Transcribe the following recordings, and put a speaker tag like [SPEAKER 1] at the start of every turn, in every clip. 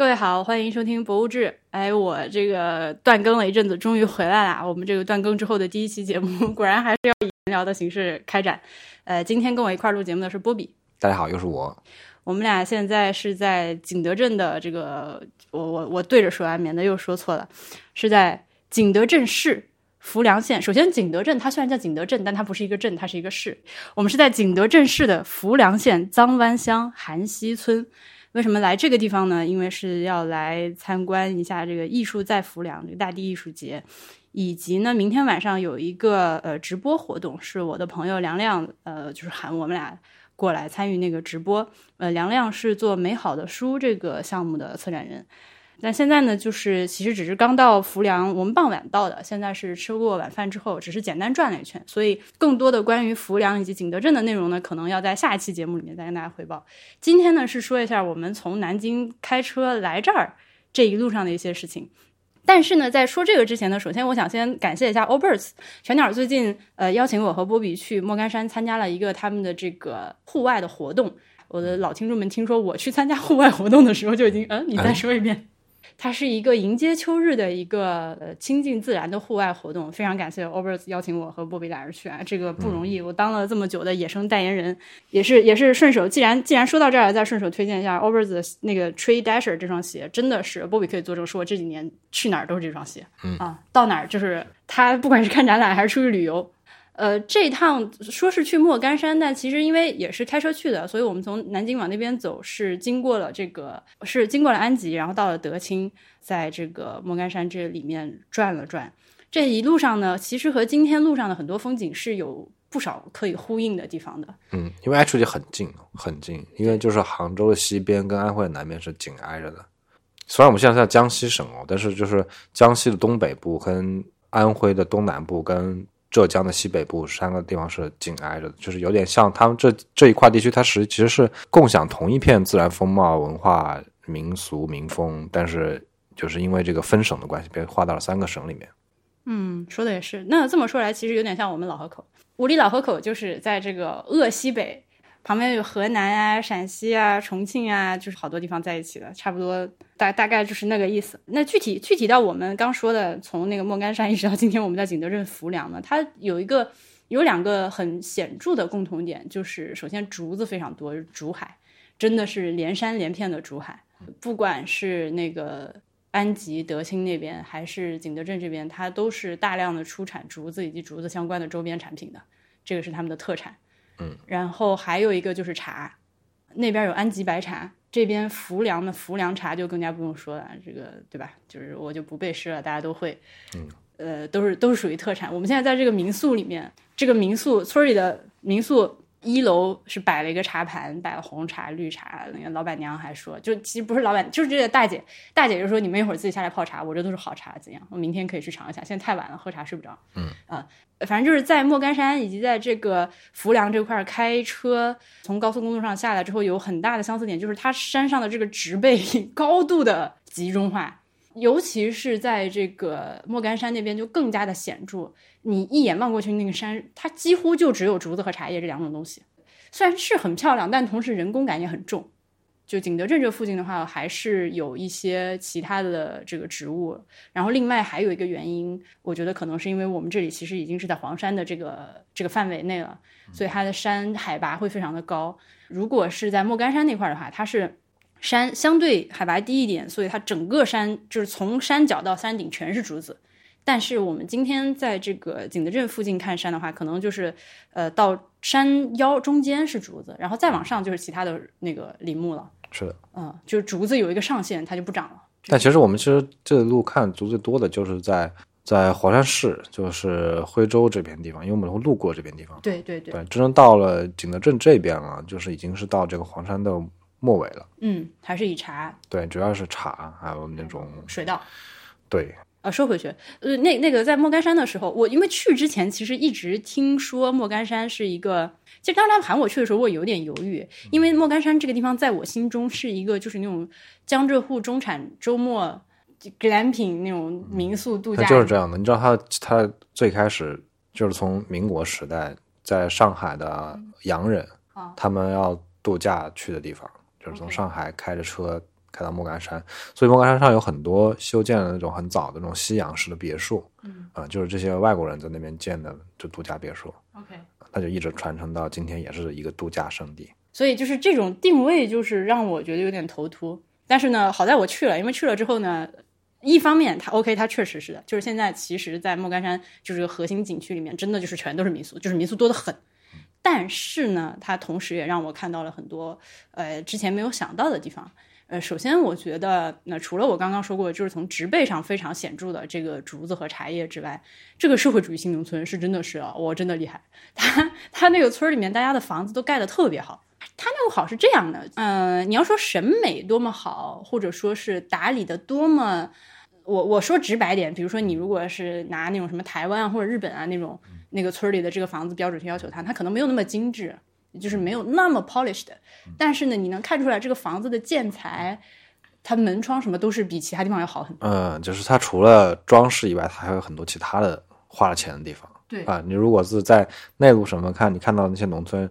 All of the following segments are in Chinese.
[SPEAKER 1] 各位好，欢迎收听《博物志》。哎，我这个断更了一阵子，终于回来了。我们这个断更之后的第一期节目，果然还是要以闲聊的形式开展。呃，今天跟我一块儿录节目的是波比。
[SPEAKER 2] 大家好，又是我。
[SPEAKER 1] 我们俩现在是在景德镇的这个，我我我对着说啊，免得又说错了，是在景德镇市浮梁县。首先，景德镇它虽然叫景德镇，但它不是一个镇，它是一个市。我们是在景德镇市的浮梁县臧湾乡韩溪村。为什么来这个地方呢？因为是要来参观一下这个艺术在浮梁这个大地艺术节，以及呢，明天晚上有一个呃直播活动，是我的朋友梁亮呃，就是喊我们俩过来参与那个直播。呃，梁亮是做美好的书这个项目的策展人。但现在呢，就是其实只是刚到浮梁，我们傍晚到的，现在是吃过晚饭之后，只是简单转了一圈。所以更多的关于浮梁以及景德镇的内容呢，可能要在下一期节目里面再跟大家汇报。今天呢，是说一下我们从南京开车来这儿这一路上的一些事情。但是呢，在说这个之前呢，首先我想先感谢一下 O'Birds 全鸟最近呃邀请我和波比去莫干山参加了一个他们的这个户外的活动。我的老听众们听说我去参加户外活动的时候就已经嗯，你再说一遍。它是一个迎接秋日的一个呃亲近自然的户外活动，非常感谢 o b e r s 邀请我和波比俩人去啊，这个不容易。我当了这么久的野生代言人，也是也是顺手。既然既然说到这儿，再顺手推荐一下 o b e r s 的那个 Tree Dasher 这双鞋，真的是波比可以作证，说我这几年去哪儿都是这双鞋，
[SPEAKER 2] 嗯
[SPEAKER 1] 啊，到哪儿就是他，不管是看展览还是出去旅游。呃，这趟说是去莫干山，但其实因为也是开车去的，所以我们从南京往那边走，是经过了这个，是经过了安吉，然后到了德清，在这个莫干山这里面转了转。这一路上呢，其实和今天路上的很多风景是有不少可以呼应的地方的。
[SPEAKER 2] 嗯，因为 actually 很近，很近，因为就是杭州的西边跟安徽的南边是紧挨着的。虽然我们现在在江西省哦，但是就是江西的东北部跟安徽的东南部跟。浙江的西北部三个地方是紧挨着的，就是有点像他们这这一块地区，它实其实是共享同一片自然风貌、文化、民俗、民风，但是就是因为这个分省的关系，被划到了三个省里面。
[SPEAKER 1] 嗯，说的也是。那这么说来，其实有点像我们老河口，五里老河口就是在这个鄂西北。旁边有河南啊、陕西啊、重庆啊，就是好多地方在一起的，差不多大大概就是那个意思。那具体具体到我们刚说的，从那个莫干山一直到今天我们在景德镇浮梁呢，它有一个有两个很显著的共同点，就是首先竹子非常多，竹海真的是连山连片的竹海，不管是那个安吉、德清那边，还是景德镇这边，它都是大量的出产竹子以及竹子相关的周边产品的，这个是他们的特产。
[SPEAKER 2] 嗯，
[SPEAKER 1] 然后还有一个就是茶，那边有安吉白茶，这边浮梁的浮梁茶就更加不用说了，这个对吧？就是我就不背诗了，大家都会。
[SPEAKER 2] 嗯，
[SPEAKER 1] 呃，都是都是属于特产。我们现在在这个民宿里面，这个民宿村里的民宿。一楼是摆了一个茶盘，摆了红茶、绿茶。那个老板娘还说，就其实不是老板，就是这个大姐。大姐就说：“你们一会儿自己下来泡茶，我这都是好茶，怎样？我明天可以去尝一下。现在太晚了，喝茶睡不着。”
[SPEAKER 2] 嗯
[SPEAKER 1] 啊，反正就是在莫干山以及在这个浮梁这块开车，从高速公路上下来之后，有很大的相似点，就是它山上的这个植被 高度的集中化，尤其是在这个莫干山那边就更加的显著。你一眼望过去，那个山它几乎就只有竹子和茶叶这两种东西。虽然是很漂亮，但同时人工感也很重。就景德镇这附近的话，还是有一些其他的这个植物。然后另外还有一个原因，我觉得可能是因为我们这里其实已经是在黄山的这个这个范围内了，所以它的山海拔会非常的高。如果是在莫干山那块的话，它是山相对海拔低一点，所以它整个山就是从山脚到山顶全是竹子。但是我们今天在这个景德镇附近看山的话，可能就是呃到山腰中间是竹子，然后再往上就是其他的那个林木了。
[SPEAKER 2] 是的，
[SPEAKER 1] 嗯，就是竹子有一个上限，它就不长了。
[SPEAKER 2] 但其实我们其实这路看竹最多的就是在在黄山市，就是徽州这片地方，因为我们会路过这边地方。
[SPEAKER 1] 对对
[SPEAKER 2] 对，真正到了景德镇这边了，就是已经是到这个黄山的末尾了。
[SPEAKER 1] 嗯，还是以茶。
[SPEAKER 2] 对，主要是茶，还有那种
[SPEAKER 1] 水稻。
[SPEAKER 2] 对。
[SPEAKER 1] 啊，说回去，呃，那那个在莫干山的时候，我因为去之前其实一直听说莫干山是一个，其实当他们喊我去的时候，我有点犹豫，因为莫干山这个地方在我心中是一个就是那种江浙沪中产周末 glamping 那种民宿度假，
[SPEAKER 2] 就是这样的。你知道他他最开始就是从民国时代在上海的洋人，他们要度假去的地方，就是从上海开着车。开到莫干山，所以莫干山上有很多修建的那种很早的那种西洋式的别墅，
[SPEAKER 1] 嗯
[SPEAKER 2] 啊、就是这些外国人在那边建的就度假别墅
[SPEAKER 1] ，，OK。
[SPEAKER 2] 那就一直传承到今天，也是一个度假胜地。
[SPEAKER 1] 所以就是这种定位，就是让我觉得有点头秃。但是呢，好在我去了，因为去了之后呢，一方面它 OK，它确实是的，就是现在其实，在莫干山就是核心景区里面，真的就是全都是民宿，就是民宿多得很。但是呢，它同时也让我看到了很多呃之前没有想到的地方。呃，首先我觉得，那除了我刚刚说过，就是从植被上非常显著的这个竹子和茶叶之外，这个社会主义新农村是真的是啊，我真的厉害。它它那个村儿里面，大家的房子都盖得特别好。它那个好是这样的，呃，你要说审美多么好，或者说是打理的多么，我我说直白点，比如说你如果是拿那种什么台湾啊或者日本啊那种那个村里的这个房子标准去要求它，它可能没有那么精致，就是没有那么 polished，但是呢，你能看出来这个房子的建材，它门窗什么都是比其他地方要好很多。
[SPEAKER 2] 嗯，就是它除了装饰以外，它还有很多其他的花了钱的地方。
[SPEAKER 1] 对
[SPEAKER 2] 啊，你如果是在内陆省份看，你看到那些农村，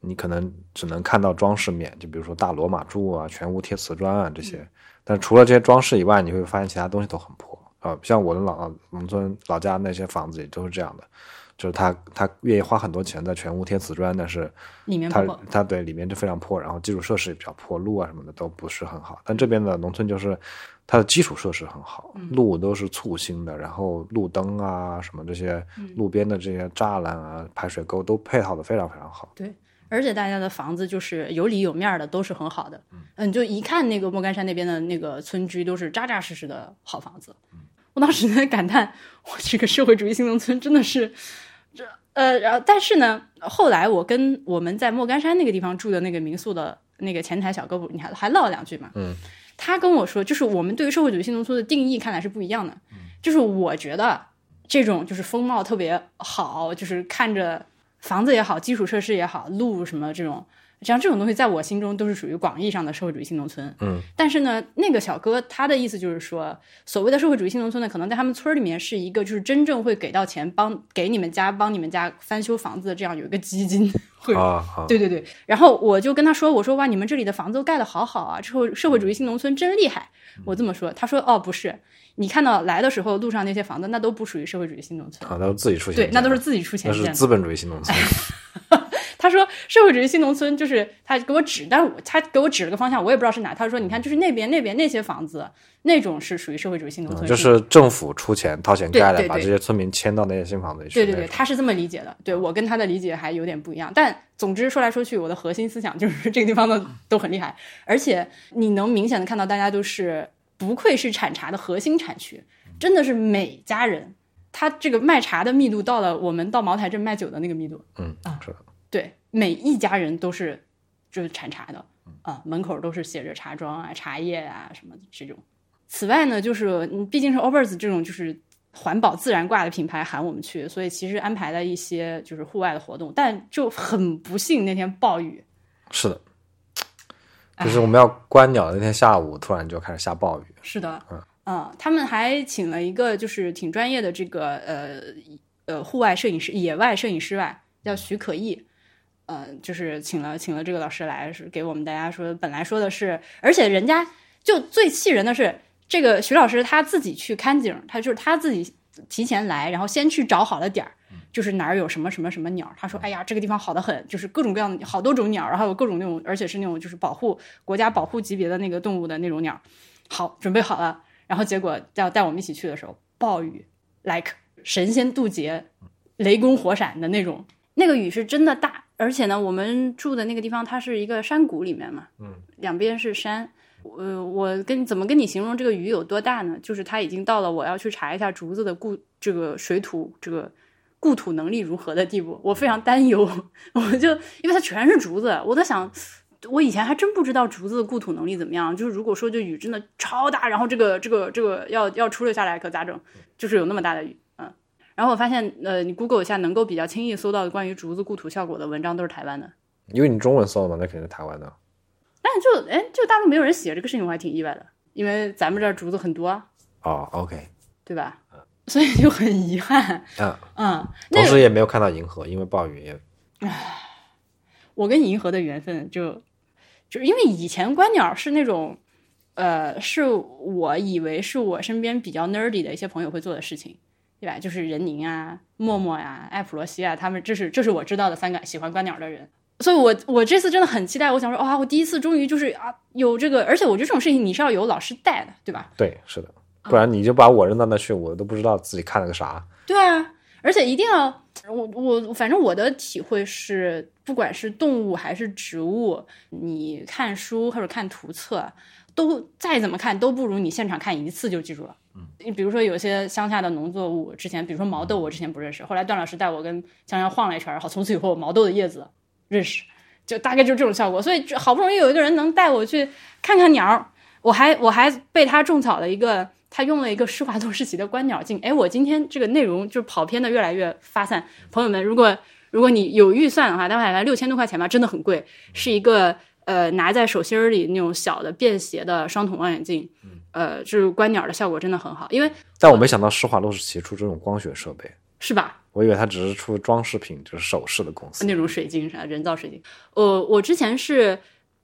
[SPEAKER 2] 你可能只能看到装饰面，就比如说大罗马柱啊、全屋贴瓷砖啊这些。但除了这些装饰以外，你会发现其他东西都很破啊。像我的老农村老家那些房子也都是这样的，就是他他愿意花很多钱在全屋贴瓷砖，但是
[SPEAKER 1] 里面不破
[SPEAKER 2] 它对里面就非常破，然后基础设施也比较破，路啊什么的都不是很好。但这边的农村就是它的基础设施很好，
[SPEAKER 1] 嗯
[SPEAKER 2] 路都是簇新的，然后路灯啊什么这些
[SPEAKER 1] 嗯
[SPEAKER 2] 路边的这些栅栏啊、排水沟都配套的非常非常好。
[SPEAKER 1] 对，而且大家的房子就是有里有面的，都是很好的。嗯，就一看那个莫干山那边的那个村居，都是扎扎实实的好房子。我当时在感叹，我这个社会主义新农村真的是这呃，然后但是呢，后来我跟我们在莫干山那个地方住的那个民宿的那个前台小哥不，你还还唠了两句嘛？
[SPEAKER 2] 嗯，
[SPEAKER 1] 他跟我说，就是我们对于社会主义新农村的定义看来是不一样的。就是我觉得这种就是风貌特别好，就是看着房子也好，基础设施也好，路什么这种，像这种东西，在我心中都是属于广义上的社会主义新农村。
[SPEAKER 2] 嗯，
[SPEAKER 1] 但是呢，那个小哥他的意思就是说，所谓的社会主义新农村呢，可能在他们村里面是一个就是真正会给到钱帮给你们家帮你们家翻修房子的这样有一个基金会对对对，然后我就跟他说：“我说哇，你们这里的房子都盖得好好啊，之后社会主义新农村真厉害。”我这么说，他说：“哦，不是，你看到来的时候路上那些房子，那都不属于社会主义新农村，
[SPEAKER 2] 啊，都是自己出钱
[SPEAKER 1] 对，那都是自己出钱
[SPEAKER 2] 那是。资本主义新农村。
[SPEAKER 1] 他说社会主义新农村就是他给我指，但是我他给我指了个方向，我也不知道是哪。他说你看，就是那边那边那些房子，那种是属于社会主义新农村，
[SPEAKER 2] 嗯就是政府出钱掏钱盖的，把这些村民迁到那些新房子里去。
[SPEAKER 1] 对对对，他是这么理解的。对我跟他的理解还有点不一样，但总之说来说去，我的核心思想就是这个地方的都很厉害，而且你能明显的看到大家都是不愧是产茶的核心产区，真的是每家人，他这个卖茶的密度到了我们到茅台镇卖酒的那个密度，
[SPEAKER 2] 嗯
[SPEAKER 1] 啊，
[SPEAKER 2] 是的，
[SPEAKER 1] 对，每一家人都是就是产茶的啊，门口都是写着茶庄啊、茶叶啊什么的这种。此外呢，就是嗯毕竟是 Overs 这种就是环保自然挂的品牌喊我们去，所以其实安排了一些就是户外的活动，但就很不幸那天暴雨，
[SPEAKER 2] 是的，就是我们要观鸟的那天下午，突然就开始下暴雨。
[SPEAKER 1] 是的，
[SPEAKER 2] 嗯
[SPEAKER 1] 啊，他们还请了一个就是挺专业的这个呃呃户外摄影师、野外摄影师吧，叫徐可义。呃，就是请了请了这个老师来，是给我们大家说，本来说的是，而且人家就最气人的是，这个徐老师他自己去看景，他就是他自己提前来，然后先去找好了点儿，就是哪儿有什么什么什么鸟，他说，哎呀，这个地方好的很，就是各种各样的好多种鸟，然后有各种那种，而且是那种就是保护国家保护级别的那个动物的那种鸟，好，准备好了，然后结果要带我们一起去的时候，暴雨，like 神仙渡劫，雷公火闪的那种，那个雨是真的大，而且呢，我们住的那个地方它是一个山谷里面嘛，
[SPEAKER 2] 嗯，
[SPEAKER 1] 两边是山。呃，我跟怎么跟你形容这个雨有多大呢？就是它已经到了我要去查一下竹子的固这个水土这个固土能力如何的地步，我非常担忧。我就因为它全是竹子，我在想，我以前还真不知道竹子的固土能力怎么样。就是如果说这雨真的超大，然后这个这个这个要要出溜下来可咋整？就是有那么大的雨，嗯。然后我发现，呃，你 Google 一下，能够比较轻易搜到的关于竹子固土效果的文章都是台湾的。
[SPEAKER 2] 因为你中文搜的嘛，那肯定是台湾的。
[SPEAKER 1] 但就哎，就大陆没有人写这个事情，我还挺意外的，因为咱们这儿竹子很多啊，
[SPEAKER 2] 哦，OK，
[SPEAKER 1] 对吧？所以就很遗憾。
[SPEAKER 2] 嗯，
[SPEAKER 1] 嗯，那个
[SPEAKER 2] 同时也没有看到银河，因为暴雨也
[SPEAKER 1] 我跟银河的缘分就就是因为以前观鸟是那种呃，是我以为是我身边比较 nerdy 的一些朋友会做的事情，对吧？就是任宁啊、默默呀、艾普罗西啊，他们这是这是我知道的三个喜欢观鸟的人。所以我我这次真的很期待，我想说，哇，我第一次终于就是啊有这个，而且我觉得这种事情你是要有老师带的，对吧？
[SPEAKER 2] 对，是的，不然你就把我扔到那去，我都不知道自己看了个啥。
[SPEAKER 1] 对啊，而且一定要我我反正我的体会是，不管是动物还是植物，你看书或者看图册，都再怎么看都不如你现场看一次就记住了。嗯，你比如说有些乡下的农作物，之前比如说毛豆，我之前不认识，后来段老师带我跟香香晃了一圈，好，从此以后毛豆的叶子认识，就大概就是这种效果。所以好不容易有一个人能带我去看看鸟儿，我还我还被他种草了一个。他用了一个施华洛世奇的观鸟镜，哎，我今天这个内容就跑偏的越来越发散。朋友们，如果如果你有预算的话，大概六千多块钱吧，真的很贵，是一个呃拿在手心儿里那种小的便携的双筒望远镜，呃，就是观鸟的效果真的很好。因为
[SPEAKER 2] 但我没想到施华洛世奇出这种光学设备，
[SPEAKER 1] 是吧？
[SPEAKER 2] 我以为它只是出装饰品，就是首饰的公司
[SPEAKER 1] 那种水晶啥人造水晶。呃，我之前是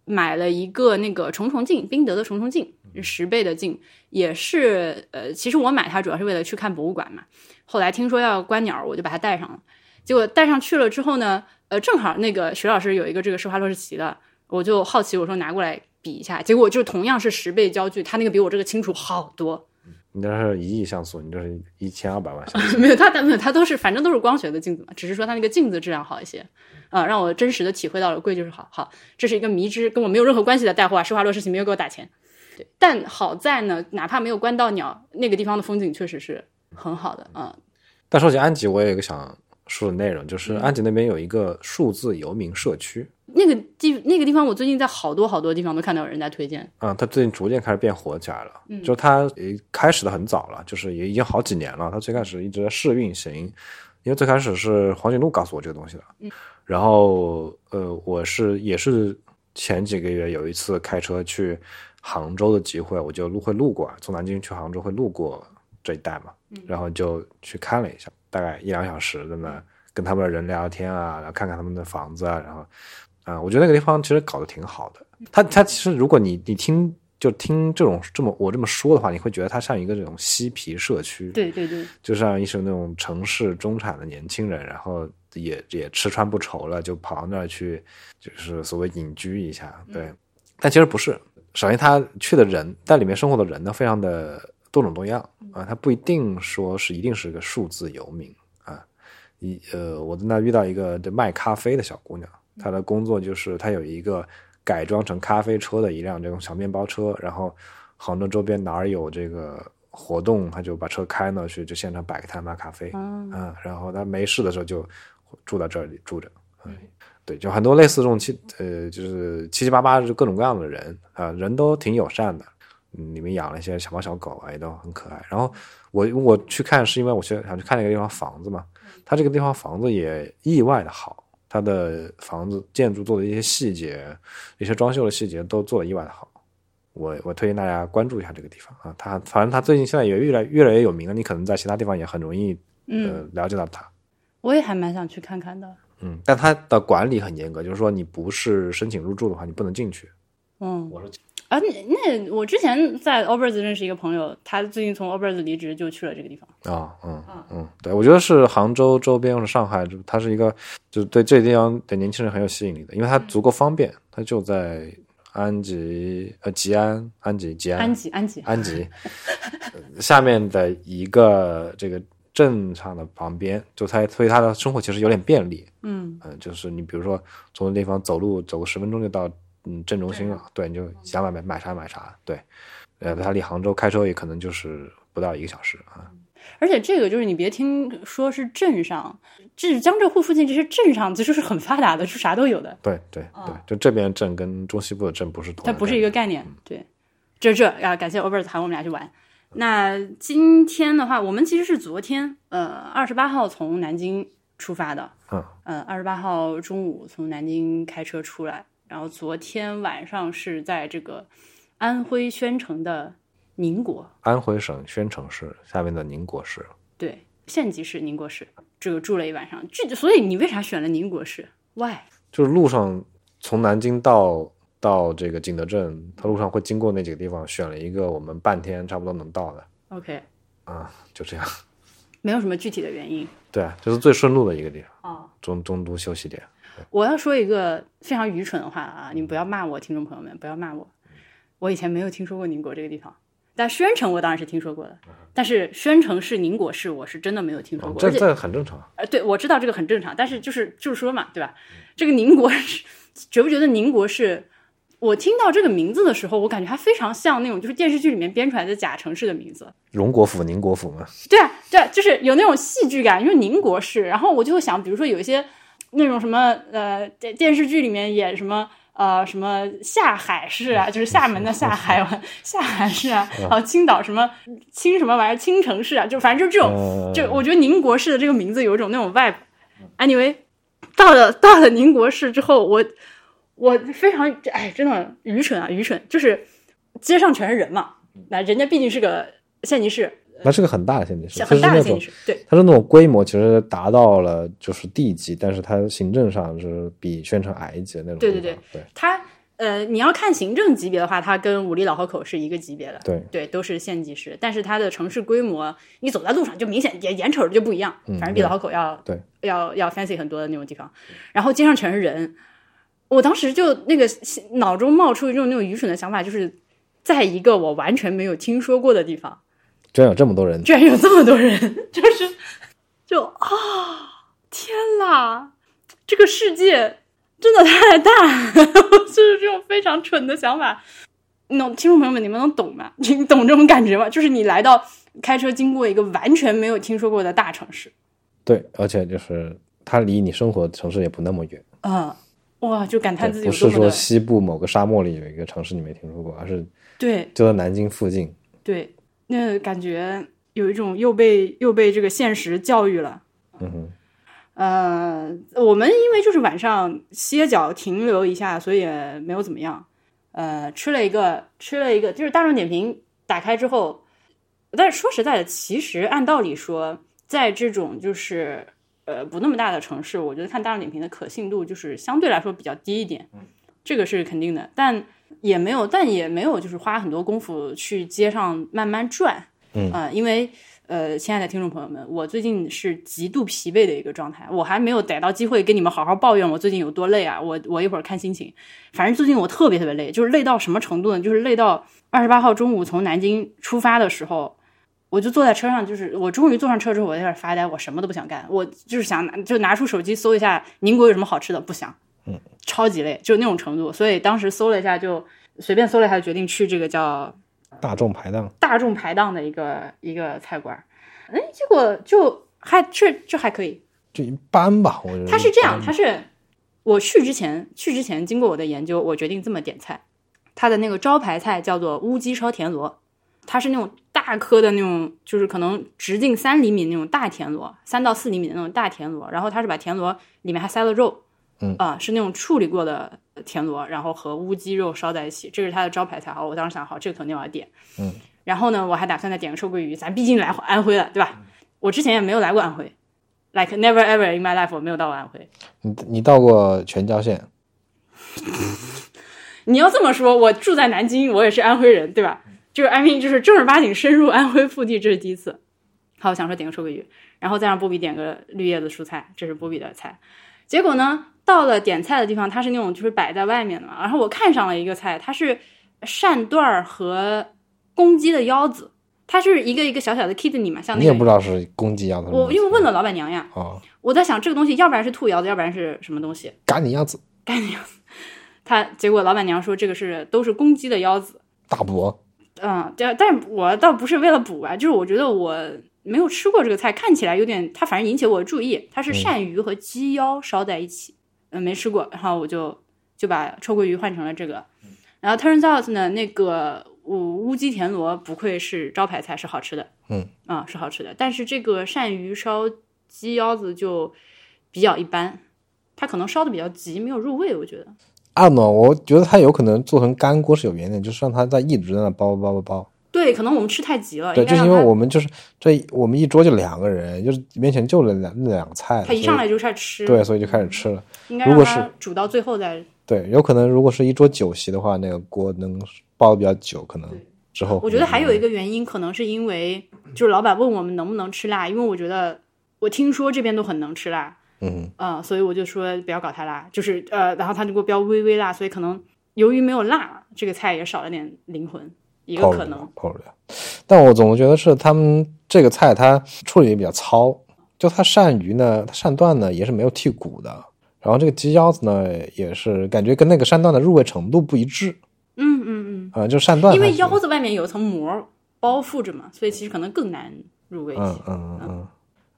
[SPEAKER 1] 买了一个那个重重镜，宾得的重重镜。十倍的镜也是，呃，其实我买它主要是为了去看博物馆嘛。后来听说要观鸟，我就把它带上了。结果带上去了之后呢，呃，正好那个徐老师有一个这个施华洛世奇的，我就好奇，我说拿过来比一下。结果就同样是十倍焦距，它那个比我这个清楚好多。
[SPEAKER 2] 你这是一亿像素，你这是一千二百万像素。
[SPEAKER 1] 没有，它它没有，它都是反正都是光学的镜子嘛，只是说它那个镜子质量好一些啊，让我真实的体会到了贵就是好。好，这是一个迷之跟我没有任何关系的带货啊，施华洛世奇没有给我打钱。对，但好在呢，哪怕没有关到鸟，那个地方的风景确实是很好的啊。
[SPEAKER 2] 但说起安吉，我也有一个想说的内容，就是安吉那边有一个数字游民社区，
[SPEAKER 1] 那个地那个地方，我最近在好多好多地方都看到有人在推荐。
[SPEAKER 2] 嗯，他最近逐渐开始变火起来了。嗯，就它开始的很早了，就是也已经好几年了。他最开始一直在试运行，因为最开始是黄景路告诉我这个东西的。嗯，然后呃，我是也是前几个月有一次开车去。杭州的机会，我就路会路过，从南京去杭州会路过这一带嘛，然后就去看了一下，大概一两小时在那跟他们的人聊聊天啊，然后看看他们的房子啊，然后，啊，我觉得那个地方其实搞得挺好的。他他其实如果你你听就听这种这么我这么说的话，你会觉得它像一个这种嬉皮社区，
[SPEAKER 1] 对对对，
[SPEAKER 2] 就像一些那种城市中产的年轻人，然后也也吃穿不愁了，就跑到那儿去，就是所谓隐居一下，对，但其实不是。首先，他去的人在里面生活的人呢，非常的多种多样啊，他不一定说是一定是个数字游民啊。一呃，我在那遇到一个这卖咖啡的小姑娘，她的工作就是她有一个改装成咖啡车的一辆这种小面包车，然后杭州周边哪儿有这个活动，她就把车开那去，就现场摆个摊卖咖啡啊。然后她没事的时候就住在这里住着，嗯。对，就很多类似这种七呃，就是七七八八，就各种各样的人啊，人都挺友善的。嗯，里面养了一些小猫小狗啊，也都很可爱。然后我我去看，是因为我去想去看那个地方房子嘛。它这个地方房子也意外的好，它的房子建筑做的一些细节，一些装修的细节都做的意外的好。我我推荐大家关注一下这个地方啊。它反正它最近现在也越来越来越有名了，你可能在其他地方也很容易呃了解到它。
[SPEAKER 1] 我也还蛮想去看看的。
[SPEAKER 2] 嗯，但它的管理很严格，就是说你不是申请入住的话，你不能进去。
[SPEAKER 1] 嗯，我说啊，那那我之前在 o b e r s 认识一个朋友，他最近从 o b e r s 离职，就去了这个地方。
[SPEAKER 2] 啊，嗯嗯，对，我觉得是杭州周边或者上海，就它是一个，就对这地方的年轻人很有吸引力的，因为它足够方便，它就在安吉呃吉安安吉吉安
[SPEAKER 1] 安吉安吉
[SPEAKER 2] 安吉下面的一个这个。镇上的旁边，就他，所以他的生活其实有点便利。
[SPEAKER 1] 嗯
[SPEAKER 2] 嗯，就是你比如说从那地方走路走个十分钟就到嗯镇中心了，对，你就想买买买啥买啥，对。呃，它离杭州开车也可能就是不到一个小时啊。
[SPEAKER 1] 而且这个就是你别听说是镇上，这江浙沪附近这些镇上其实是很发达的，是啥都有的。
[SPEAKER 2] 对对对，就这边镇跟中西部的镇不是同，
[SPEAKER 1] 它不是一个概念。对，这这啊，感谢 Over 喊我们俩去玩。那今天的话，我们其实是昨天，呃，二十八号从南京出发的，
[SPEAKER 2] 嗯，
[SPEAKER 1] 呃，二十八号中午从南京开车出来，然后昨天晚上是在这个安徽宣城的宁国，
[SPEAKER 2] 安徽省宣城市下面的宁国市，
[SPEAKER 1] 对，县级市宁国市，这个住了一晚上，这所以你为啥选了宁国市？Why？
[SPEAKER 2] 就是路上从南京到。到这个景德镇，它路上会经过那几个地方，选了一个我们半天差不多能到的
[SPEAKER 1] OK，
[SPEAKER 2] 啊，就这样。
[SPEAKER 1] 没有什么具体的原因。
[SPEAKER 2] 对啊，这是最顺路的一个地方，
[SPEAKER 1] 哦，
[SPEAKER 2] 中中都休息点。
[SPEAKER 1] 我要说一个非常愚蠢的话啊，你们不要骂我，听众朋友们不要骂我。我以前没有听说过宁国这个地方，但宣城我当然是听说过的。但是宣城市宁国市，我是真的没有听说过。
[SPEAKER 2] 这这很正常。
[SPEAKER 1] 呃，对，我知道这个很正常，但是就是就是说嘛，对吧？这个宁国是，觉不觉得宁国是？我听到这个名字的时候，我感觉它非常像那种就是电视剧里面编出来的假城市的名字。
[SPEAKER 2] 荣国府、宁国府嘛，
[SPEAKER 1] 对啊，对啊，就是有那种戏剧感，因为宁国市。然后我就会想，比如说有一些那种什么呃电电视剧里面演什么呃什么下海市啊，就是厦门的下海湾 下海市啊，然后青岛什么青什么玩意儿青城市啊，就反正就这种，
[SPEAKER 2] 呃
[SPEAKER 1] 就我觉得宁国市的这个名字有一种那种 vibe。Anyway，到了到了宁国市之后，我我非常哎，真的愚蠢啊，愚蠢！就是街上全是人嘛，那人家毕竟是个县级市，
[SPEAKER 2] 那是个很大的县级市，它
[SPEAKER 1] 很
[SPEAKER 2] 是那种
[SPEAKER 1] 大的县级市，对
[SPEAKER 2] 它是那种规模，其实达到了就是地级，但是它行政上是比宣城矮一级的那种。
[SPEAKER 1] 对对
[SPEAKER 2] 对
[SPEAKER 1] 它呃，你要看行政级别的话，它跟武力老河口是一个级别的，
[SPEAKER 2] 对
[SPEAKER 1] 对，都是县级市，但是它的城市规模，你走在路上就明显眼眼瞅着就不一样，反正比老河口要
[SPEAKER 2] 嗯对
[SPEAKER 1] 要要 fancy 很多的那种地方。然后街上全是人，我当时就那个脑中冒出一种那种愚蠢的想法，就是在一个我完全没有听说过的地方，
[SPEAKER 2] 居然有这么多人，
[SPEAKER 1] 居然有这么多人，就是就啊，天啦，这个世界真的太大了，就是这种非常蠢的想法。能听众朋友们，你们能懂吗？你懂这种感觉吗？就是你来到开车经过一个完全没有听说过的大城市，
[SPEAKER 2] 对，而且就是它离你生活的城市也不那么远，
[SPEAKER 1] 嗯，哇，就感叹自
[SPEAKER 2] 己不是说西部某个沙漠里有一个城市你没听说过，而是
[SPEAKER 1] 对
[SPEAKER 2] 就在南京附近。
[SPEAKER 1] 对，那感觉有一种又被又被这个现实教育了。
[SPEAKER 2] 嗯哼，
[SPEAKER 1] 呃，我们因为就是晚上歇脚停留一下，所以也没有怎么样。呃，吃了一个吃了一个，就是大众点评打开之后，但是说实在的，其实按道理说，在这种就是呃不那么大的城市，我觉得看大众点评的可信度就是相对来说比较低一点，这个是肯定的。但也没有，但也没有就是花很多功夫去街上慢慢转，
[SPEAKER 2] 嗯
[SPEAKER 1] 啊、因为呃，亲爱的听众朋友们，我最近是极度疲惫的一个状态，我还没有逮到机会跟你们好好抱怨我最近有多累啊！我我一会儿看心情，反正最近我特别特别累，就是累到什么程度呢？就是累到二十八号中午从南京出发的时候，我就坐在车上，就是我终于坐上车之后，我在那儿发呆，我什么都不想干，我就是想拿就拿出手机搜一下宁国有什么好吃的，不想，嗯，超级累，就那种程度。所以当时搜了一下，就随便搜了一下，决定去这个叫
[SPEAKER 2] 大众排档，
[SPEAKER 1] 大众排档的一个一个菜馆儿，哎，结果就还这这还可以。
[SPEAKER 2] 就一般吧，我觉得。
[SPEAKER 1] 它是这样，它是我去之前去之前经过我的研究，我决定这么点菜。它的那个招牌菜叫做乌鸡烧田螺，它是那种大颗的那种，就是可能直径三厘米那种大田螺，三到四厘米的那种大田螺。然后它是把田螺里面还塞了肉，
[SPEAKER 2] 嗯
[SPEAKER 1] 啊、是那种处理过的田螺，然后和乌鸡肉烧在一起，这是它的招牌菜。好，我当时想好，这个肯定我要点。
[SPEAKER 2] 嗯，
[SPEAKER 1] 然后呢，我还打算再点个臭鳜鱼，咱毕竟来安徽了，对吧？我之前也没有来过安徽，like never ever in my life，我没有到过安徽。
[SPEAKER 2] 你你到过全椒县，
[SPEAKER 1] 你要这么说，我住在南京，我也是安徽人，对吧？就是 I mean，就是正儿八经深入安徽腹地，这是第一次。好，我想说点个臭鳜鱼，然后再让波比点个绿叶子蔬菜，这是波比的菜。结果呢，到了点菜的地方，它是那种就是摆在外面的嘛。然后我看上了一个菜，它是扇段儿和公鸡的腰子，它是一个一个小小的 kidney 嘛，像那个。
[SPEAKER 2] 你也不知道是公鸡腰子。
[SPEAKER 1] 我因为问了老板娘呀，
[SPEAKER 2] 哦，
[SPEAKER 1] 我在想这个东西要不然是兔腰子，要不然是什么东西。
[SPEAKER 2] 赶你腰子，
[SPEAKER 1] 干你腰子，他结果老板娘说这个是都是公鸡的腰子。
[SPEAKER 2] 大补。
[SPEAKER 1] 嗯，但但是我倒不是为了补啊，就是我觉得我没有吃过这个菜，看起来有点，它反正引起我的注意，它是鳝鱼和鸡腰烧在一起，嗯，没吃过，然后我就就把臭鳜鱼换成了这个，然后 turns out 呢，那个乌乌鸡田螺不愧是招牌菜，是好吃的，
[SPEAKER 2] 嗯，
[SPEAKER 1] 啊是好吃的，但是这个鳝鱼烧鸡腰子就比较一般，它可能烧的比较急，没有入味，我觉得。
[SPEAKER 2] 按呢，我觉得它有可能做成干锅是有原因的，就是让它在一直在那包包包包。
[SPEAKER 1] 对，可能我们吃太急了，
[SPEAKER 2] 对，就是因为我们就是这我们一桌就两个人，就是面前就了两那两个菜，
[SPEAKER 1] 他一上来就开始吃，
[SPEAKER 2] 对，所以就开始吃了。
[SPEAKER 1] 应该
[SPEAKER 2] 如果是
[SPEAKER 1] 煮到最后再
[SPEAKER 2] 对，有可能如果是一桌酒席的话，那个锅能煲的比较久，可能之后。
[SPEAKER 1] 我觉得还有一个原因，可能是因为就是老板问我们能不能吃辣，因为我觉得我听说这边都很能吃辣，
[SPEAKER 2] 嗯
[SPEAKER 1] 嗯，所以我就说不要搞太辣，就是呃，然后他就给我标微微辣，所以可能由于没有辣，这个菜也少了点灵魂，一个可能。
[SPEAKER 2] 但我总觉得是他们这个菜它处理的比较糙，就它鳝鱼呢，它鳝段呢也是没有剔骨的，然后这个鸡腰子呢也是感觉跟那个鳝段的入味程度不一致，
[SPEAKER 1] 嗯嗯嗯
[SPEAKER 2] 啊、就鳝段
[SPEAKER 1] 嗯，因为腰子外面有一层膜包覆着嘛，所以其实可能更难入味
[SPEAKER 2] 嗯嗯嗯。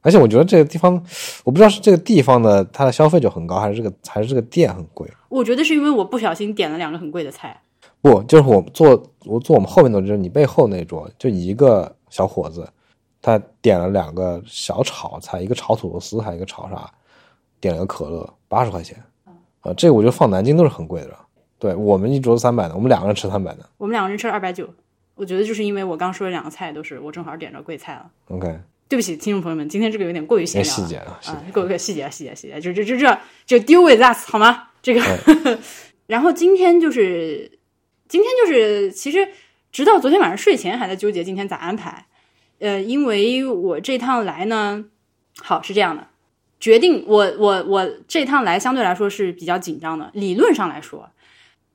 [SPEAKER 2] 而且我觉得这个地方，我不知道是这个地方的它的消费就很高，还是这个还是这个店很贵。
[SPEAKER 1] 我觉得是因为我不小心点了两个很贵的菜。
[SPEAKER 2] 不，就是我坐我坐我们后面的，就是你背后那桌，就一个小伙子，他点了两个小炒菜，一个炒土豆丝，还有一个炒啥，点了个可乐，八十块钱。啊，这个我觉得放南京都是很贵的了。对我们一桌三百的，我们两个人吃三百的。
[SPEAKER 1] 我们两个人吃了二百九，我觉得就是因为我刚说的两个菜都是我正好点着贵菜了。
[SPEAKER 2] OK，
[SPEAKER 1] 对不起，听众朋友们，今天这个有点过于闲聊了
[SPEAKER 2] 细节了，细节
[SPEAKER 1] 啊，过于细节细节细节，就就就这就 deal with us 好吗？这个，然后今天就是今天就是其实直到昨天晚上睡前还在纠结今天咋安排，呃，因为我这趟来呢，好是这样的，决定我我我这趟来相对来说是比较紧张的，理论上来说。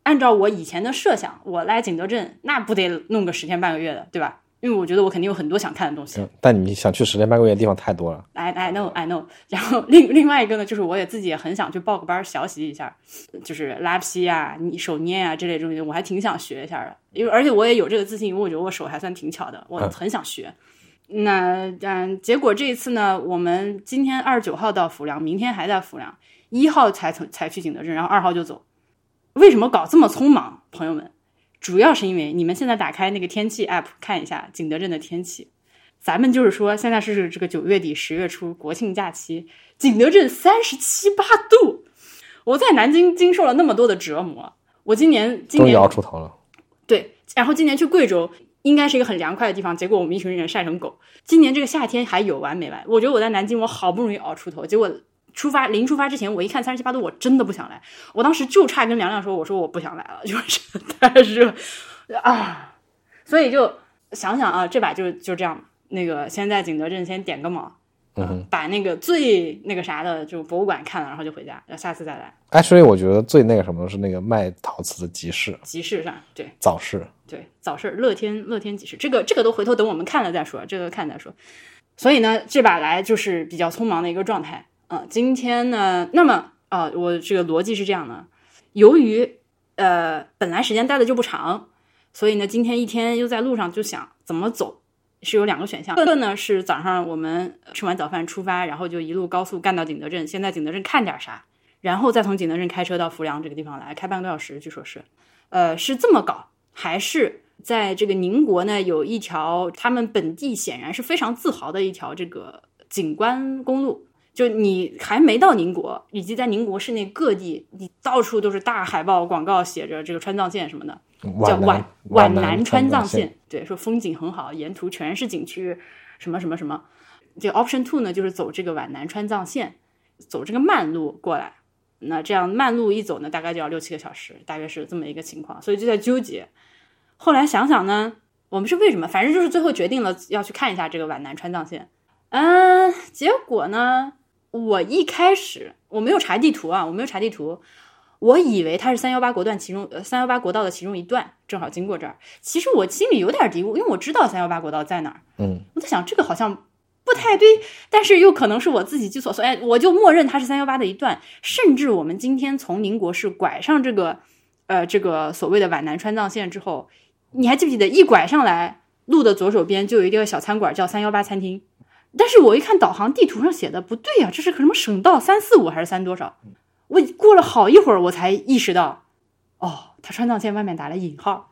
[SPEAKER 1] 按照我以前的设想，我来景德镇那不得弄个十天半个月的，对吧？因为我觉得我肯定有很多想看的东西。
[SPEAKER 2] 嗯但你想去十天半个月的地方太多了。
[SPEAKER 1] I I know I know。然后另另外一个呢，就是我也自己也很想去报个班儿学习一下，就是拉坯啊、你手捏啊这类东西，我还挺想学一下的。因为而且我也有这个自信，因为我觉得我手还算挺巧的，我
[SPEAKER 2] 嗯
[SPEAKER 1] 很想学。那嗯，结果这一次呢，我们今天二十九号到浮梁，明天还在浮梁，一号才从才去景德镇，然后二号就走。为什么搞这么匆忙，朋友们？主要是因为你们现在打开那个天气 app 看一下景德镇的天气，咱们就是说现在是这个九月底十月初国庆假期，景德镇三十七八度。我在南京经受了那么多的折磨，我今年今年
[SPEAKER 2] 熬出头了。
[SPEAKER 1] 对，然后今年去贵州，应该是一个很凉快的地方，结果我们一群人晒成狗。今年这个夏天还有完没完？我觉得我在南京，我好不容易熬出头，结果出发临出发之前，我一看三十七八度，我真的不想来。我当时就差跟凉凉说，我说我不想来了，就是太热啊。所以就想想啊，这把就就这样，那个先在景德镇先点个卯。
[SPEAKER 2] 嗯
[SPEAKER 1] 把那个最那个啥的就博物馆看了，然后就回家，然后下次再来
[SPEAKER 2] ，actually，我觉得最那个什么的是那个卖陶瓷的集市
[SPEAKER 1] 集市上。对，
[SPEAKER 2] 早市。
[SPEAKER 1] 对，早市乐天乐天集市，这个这个都回头等我们看了再说，这个看再说。所以呢，这把来就是比较匆忙的一个状态。嗯、今天呢，那么啊、我这个逻辑是这样的，由于呃本来时间待的就不长，所以呢，今天一天又在路上就想怎么走，是有两个选项。一个呢是早上我们吃完早饭出发，然后就一路高速干到景德镇，先在景德镇看点啥，然后再从景德镇开车到浮梁这个地方来，开半个多小时，据说是。呃，是这么搞，还是在这个宁国呢有一条他们本地显然是非常自豪的一条这个景观公路。就你还没到宁国，以及在宁国市内各地，你到处都是大海报广告，写着这个川藏线什么的，叫皖
[SPEAKER 2] 皖
[SPEAKER 1] 皖
[SPEAKER 2] 南
[SPEAKER 1] 南川藏
[SPEAKER 2] 线。
[SPEAKER 1] 对，说风景很好，沿途全是景区，什么什么什么。这 option two 呢，就是走这个皖南川藏线，走这个慢路过来。那这样慢路一走呢，大概就要六七个小时，大约是这么一个情况，所以就在纠结。后来想想呢，我们是为什么？反正就是最后决定了要去看一下这个皖南川藏线。嗯，结果呢，我一开始我没有查地图啊，我没有查地图，我以为它是三幺八国段其中呃三幺八国道的其中一段，正好经过这儿。其实我心里有点嘀咕，因为我知道三幺八国道在哪儿，
[SPEAKER 2] 嗯，
[SPEAKER 1] 我在想这个好像不太对，但是又可能是我自己记错，所以我就默认它是三幺八的一段。甚至我们今天从宁国市拐上这个呃这个所谓的皖南川藏线之后，你还记不记得一拐上来，路的左手边就有一个小餐馆叫三幺八餐厅。但是我一看导航地图上写的不对呀、这是个什么省道三四五还是三多少？我过了好一会儿，我才意识到，哦，它川藏线外面打了引号，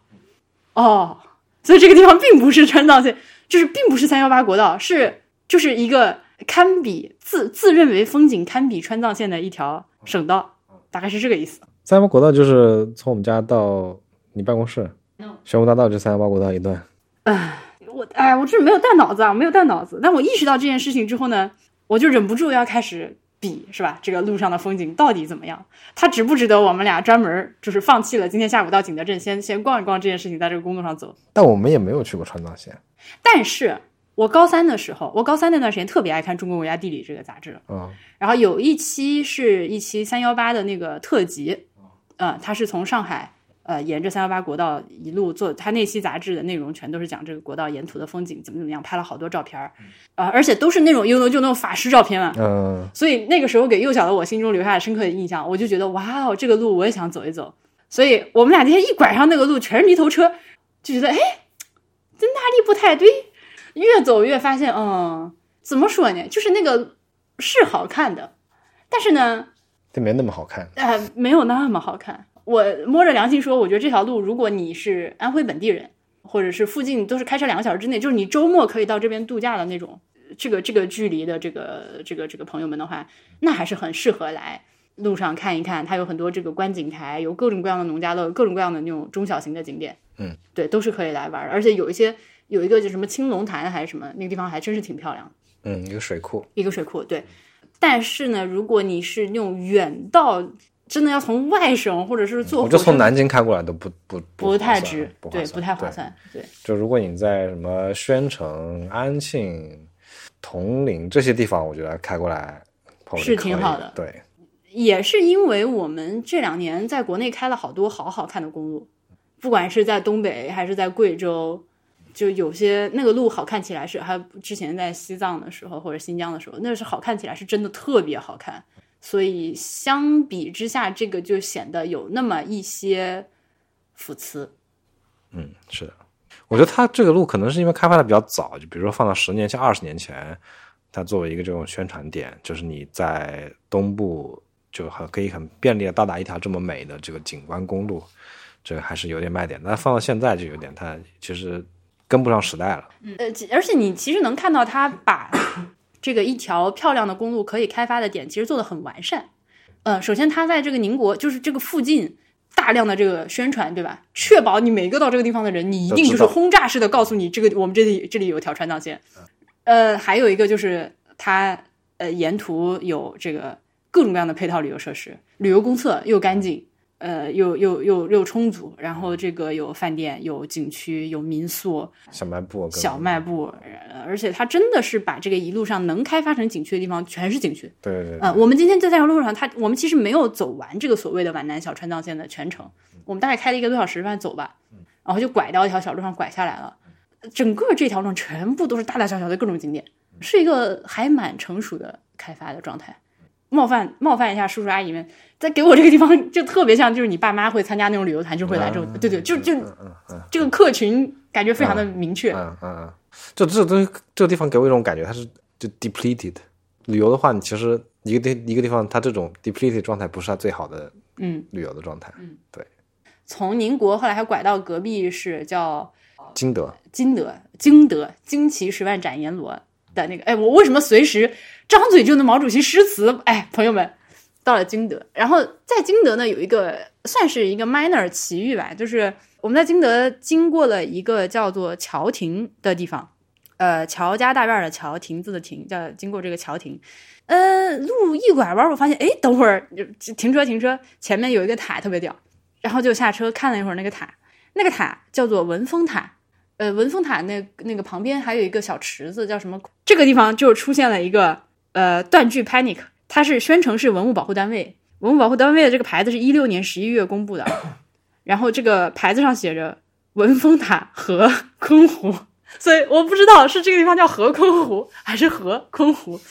[SPEAKER 1] 哦，所以这个地方并不是川藏线，就是并不是三幺八国道，是就是一个堪比自自认为风景堪比川藏线的一条省道，大概是这个意思。
[SPEAKER 2] 三幺八国道就是从我们家到你办公室玄武大道就三幺八国道一段。
[SPEAKER 1] 我哎，我这没有带脑子啊，我没有带脑子。但我意识到这件事情之后呢，我就忍不住要开始比是吧？这个路上的风景到底怎么样？它值不值得我们俩专门就是放弃了今天下午到景德镇先先逛一逛这件事情，在这个公路上走？
[SPEAKER 3] 但我们也没有去过川藏线。
[SPEAKER 1] 但是我高三的时候，我高三那段时间特别爱看《中国国家地理》这个杂志，
[SPEAKER 3] 嗯
[SPEAKER 1] 然后有一期是一期三幺八的那个特辑，嗯，它是从上海呃沿着三幺八国道一路做，他那期杂志的内容全都是讲这个国道沿途的风景怎么怎么样，拍了好多照片儿，啊、而且都是那种有就那种法师照片嘛，
[SPEAKER 3] 嗯，
[SPEAKER 1] 所以那个时候给幼小的我心中留下了深刻的印象，我就觉得哇哦，这个路我也想走一走。所以我们俩那天一拐上那个路，全是泥头车，就觉得哎，这哪里不太对？越走越发现，嗯，怎么说呢？就是那个是好看的，但是呢，
[SPEAKER 3] 这没那么好看。
[SPEAKER 1] 呃，没有那么好看。我摸着良心说，我觉得这条路，如果你是安徽本地人，或者是附近都是开车两个小时之内，就是你周末可以到这边度假的那种，这个这个距离的这个这个这个朋友们的话，那还是很适合来路上看一看。它有很多这个观景台，有各种各样的农家乐，各种各样的那种中小型的景点。
[SPEAKER 3] 嗯，
[SPEAKER 1] 对，都是可以来玩的。而且有一些有一个就什么青龙潭还是什么，那个地方还真是挺漂亮的。
[SPEAKER 3] 嗯，一个水库。
[SPEAKER 1] 一个水库，对。但是呢，如果你是那种远到真的要从外省或者是坐
[SPEAKER 3] 我
[SPEAKER 1] 火车，
[SPEAKER 3] 就从南京开过来都不不
[SPEAKER 1] 不太值，对，
[SPEAKER 3] 不
[SPEAKER 1] 太划算，对。
[SPEAKER 3] 就如果你在什么宣城、安庆、铜陵这些地方，我觉得开过来跑
[SPEAKER 1] 是挺好的
[SPEAKER 3] 对，
[SPEAKER 1] 也是因为我们这两年在国内开了好多好好看的公路，不管是在东北还是在贵州，就有些那个路好看起来是，还有之前在西藏的时候或者新疆的时候，那是好看起来是真的特别好看。所以相比之下，这个就显得有那么一些腐疵。
[SPEAKER 3] 嗯，是的。我觉得它这个路可能是因为开发的比较早，就比如说放到十年前、二十年前，它作为一个这种宣传点，就是你在东部就很可以很便利的到达一条这么美的这个景观公路，这个还是有点卖点。但放到现在就有点它其实跟不上时代了。
[SPEAKER 1] 呃，而且你其实能看到它把这个一条漂亮的公路可以开发的点，其实做的很完善。呃，首先它在这个宁国，就是这个附近大量的这个宣传，对吧？确保你每个到这个地方的人，你一定就是轰炸式的告诉你，这个我们这里这里有条川藏线。呃，还有一个就是它呃沿途有这个各种各样的配套旅游设施，旅游公厕又干净。呃，又又又又充足，然后这个有饭店、有景区、有民宿、
[SPEAKER 3] 小卖部
[SPEAKER 1] 小卖部，呃而且它真的是把这个一路上能开发成景区的地方全是景区。
[SPEAKER 3] 对对对，
[SPEAKER 1] 呃，我们今天在这条路上，它我们其实没有走完这个所谓的皖南小川藏线的全程，我们大概开了一个多小时，反正走吧，然后就拐到一条小路上拐下来了。整个这条路全部都是大大小小的各种景点，是一个还蛮成熟的开发的状态。冒犯冒犯一下叔叔阿姨们，在给我这个地方就特别像，就是你爸妈会参加那种旅游团，就会来这种，对对，就就这个客群感觉非常的明确。
[SPEAKER 3] 嗯嗯嗯，就这东西这个地方给我一种感觉，它是就 depleted。旅游的话，你其实一个地一个地方，它这种 depleted 状态不是它最好的
[SPEAKER 1] 嗯，
[SPEAKER 3] 旅游的状态。
[SPEAKER 1] 对从宁国后来还拐到隔壁是叫
[SPEAKER 3] 金德，
[SPEAKER 1] 金德，金德，旌旗十万斩阎罗的那个。哎，我为什么随时张嘴就能毛主席诗词？哎，朋友们，到了金德，然后在金德呢有一个算是一个 minor 奇遇吧，就是我们在金德经过了一个叫做桥亭的地方，呃，乔家大院的乔，亭子的亭，叫经过这个桥亭。呃，路一拐弯，我发现，哎，等会儿停车停车，前面有一个塔特别屌，然后就下车看了一会儿那个塔，那个塔叫做文峰塔。呃，文峰塔那那个旁边还有一个小池子，叫什么？这个地方就出现了一个呃断句 panic，它是宣城市文物保护单位，文物保护单位的这个牌子是一六年十一月公布的，然后这个牌子上写着文峰塔和昆湖，所以我不知道是这个地方叫和昆湖还是河昆湖。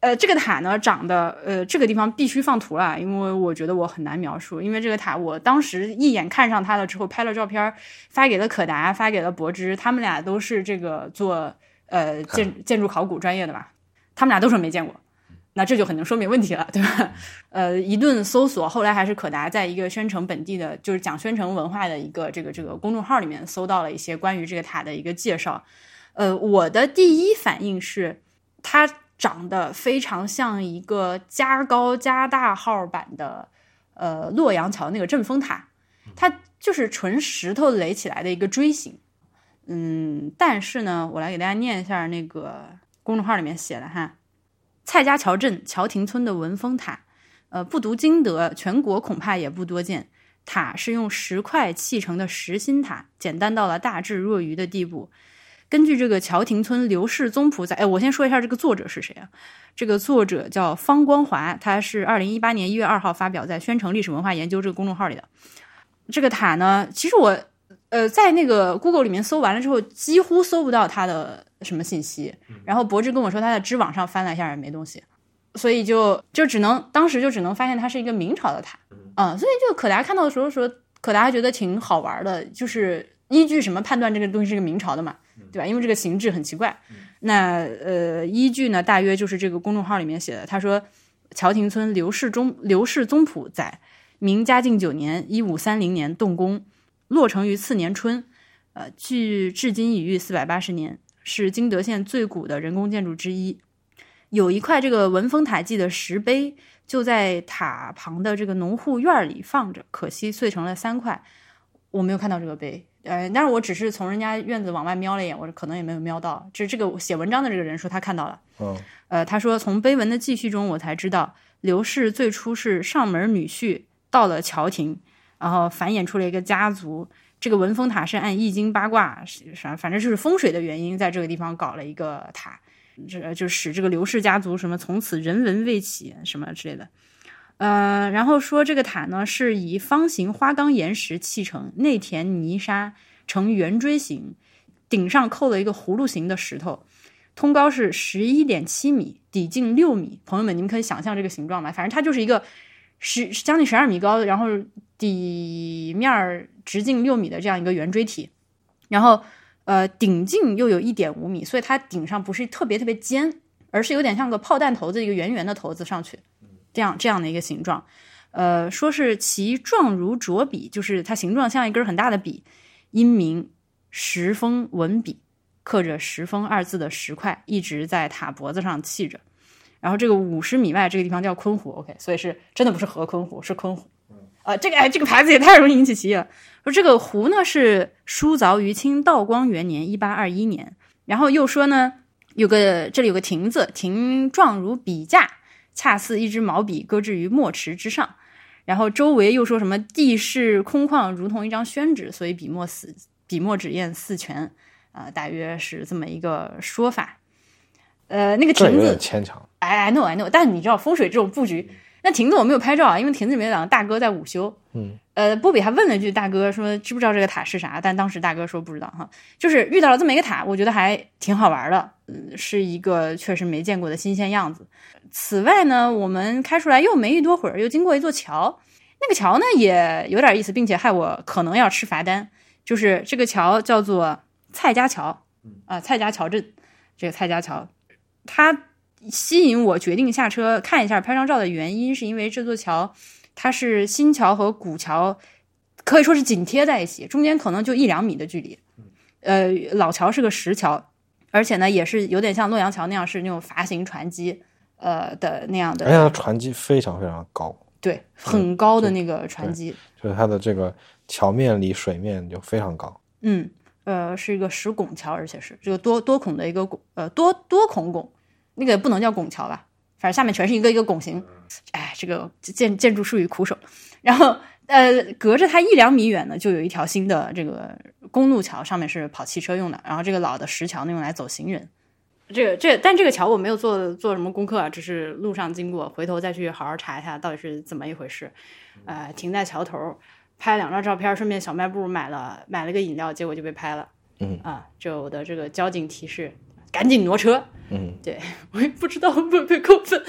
[SPEAKER 1] 呃，这个塔呢长得，呃，这个地方必须放图了，因为我觉得我很难描述。因为这个塔，我当时一眼看上它了之后，拍了照片，发给了可达，发给了柏芝，他们俩都是这个做呃建建筑考古专业的吧，他们俩都说没见过，那这就很能说明问题了，对吧？呃，一顿搜索，后来还是可达在一个宣城本地的，就是讲宣城文化的一个这个这个公众号里面搜到了一些关于这个塔的一个介绍。呃，我的第一反应是它。长得非常像一个加高加大号版的，呃，洛阳桥那个镇风塔，它就是纯石头垒起来的一个锥形。嗯，但是呢，我来给大家念一下那个公众号里面写的哈，蔡家桥镇桥亭村的文峰塔，呃，不读经德，全国恐怕也不多见。塔是用石块砌成的实心塔，简单到了大智若愚的地步。根据这个桥亭村刘氏宗谱在，哎，我先说一下这个作者是谁啊？这个作者叫方光华，他是二零一八年一月二号发表在宣城历史文化研究这个公众号里的。这个塔呢，其实我呃在那个 Google 里面搜完了之后，几乎搜不到他的什么信息。然后博志跟我说他在知网上翻了一下也没东西，所以就就只能当时就只能发现它是一个明朝的塔。嗯，所以就可达看到的时候说，可达觉得挺好玩的，就是依据什么判断这个东西是个明朝的嘛，对吧？因为这个形制很奇怪。那呃，依据呢，大约就是这个公众号里面写的，他说乔亭村刘氏宗刘氏宗谱载，明嘉靖九年（一五三零年）动工，落成于次年春，呃，距至今已逾四百八十年，是金德县最古的人工建筑之一。有一块这个文峰塔记的石碑。就在塔旁的这个农户院里放着，可惜碎成了三块。我没有看到这个碑，呃，但是我只是从人家院子往外瞄了一眼，我可能也没有瞄到。这这个写文章的这个人说他看到了，
[SPEAKER 3] 嗯，
[SPEAKER 1] 呃，他说从碑文的记叙中我才知道，刘氏最初是上门女婿到了桥亭，然后繁衍出了一个家族。这个文峰塔是按易经八卦，反反正就是风水的原因，在这个地方搞了一个塔。这就使这个刘氏家族什么从此人文未起什么之类的，呃，然后说这个塔呢是以方形花岗岩石砌成，内填泥沙，呈圆锥形，顶上扣了一个葫芦形的石头，通高是十一点七米，底径六米。朋友们，你们可以想象这个形状吗？反正它就是一个十将近十二米高，然后底面直径六米的这样一个圆锥体，然后。呃，顶径又有一点五米，所以它顶上不是特别特别尖，而是有点像个炮弹头子一个圆圆的头子上去，这样这样的一个形状。呃，说是其状如拙笔，就是它形状像一根很大的笔。因名石峰文笔，刻着“石峰”二字的石块一直在塔脖子上砌着。然后这个五十米外这个地方叫昆湖，OK，所以是真的不是河昆湖，是昆湖。啊，这个哎，这个牌子也太容易引起歧义了。说这个湖呢是疏凿于清道光元年（一八二一年），然后又说呢有个这里有个亭子，亭状如笔架，恰似一支毛笔搁置于墨池之上。然后周围又说什么地势空旷，如同一张宣纸，所以笔墨四笔墨纸砚四全啊，大约是这么一个说法。呃，那个亭子
[SPEAKER 3] 牵强，
[SPEAKER 1] 哎，I know I know，但你知道风水这种布局。那亭子我没有拍照啊，因为亭子里面两个大哥在午休。
[SPEAKER 3] 嗯，
[SPEAKER 1] 呃，波比还问了一句大哥说知不知道这个塔是啥？但当时大哥说不知道哈。就是遇到了这么一个塔，我觉得还挺好玩的，嗯，是一个确实没见过的新鲜样子。此外呢，我们开出来又没一多会儿，又经过一座桥，那个桥呢也有点意思，并且害我可能要吃罚单。就是这个桥叫做蔡家桥，啊，蔡家桥镇，这个蔡家桥，它。吸引我决定下车看一下拍张照的原因，是因为这座桥它是新桥和古桥可以说是紧贴在一起，中间可能就一两米的距离。呃，老桥是个石桥，而且呢也是有点像洛阳桥那样是那种筏形船基呃的那样的。
[SPEAKER 3] 而且船基非常非常高，
[SPEAKER 1] 对，很高的那个船基，
[SPEAKER 3] 就是它的这个桥面离水面就非常高。
[SPEAKER 1] 嗯，呃，是一个石拱桥，而且是这个多多孔的一个拱，呃，多多孔拱。那个不能叫拱桥吧，反正下面全是一个一个拱形。哎，这个建建筑术语苦手。然后，呃，隔着它一两米远呢，就有一条新的这个公路桥，上面是跑汽车用的。然后这个老的石桥呢，用来走行人。这个这，但这个桥我没有做做什么功课啊，只是路上经过，回头再去好好查一下到底是怎么一回事。呃，停在桥头拍两张照片，顺便小卖部买了买了个饮料，结果就被拍了。
[SPEAKER 3] 嗯
[SPEAKER 1] 啊，就我的这个交警提示。赶紧挪车！
[SPEAKER 3] 嗯，
[SPEAKER 1] 对我也不知道会不会被扣分。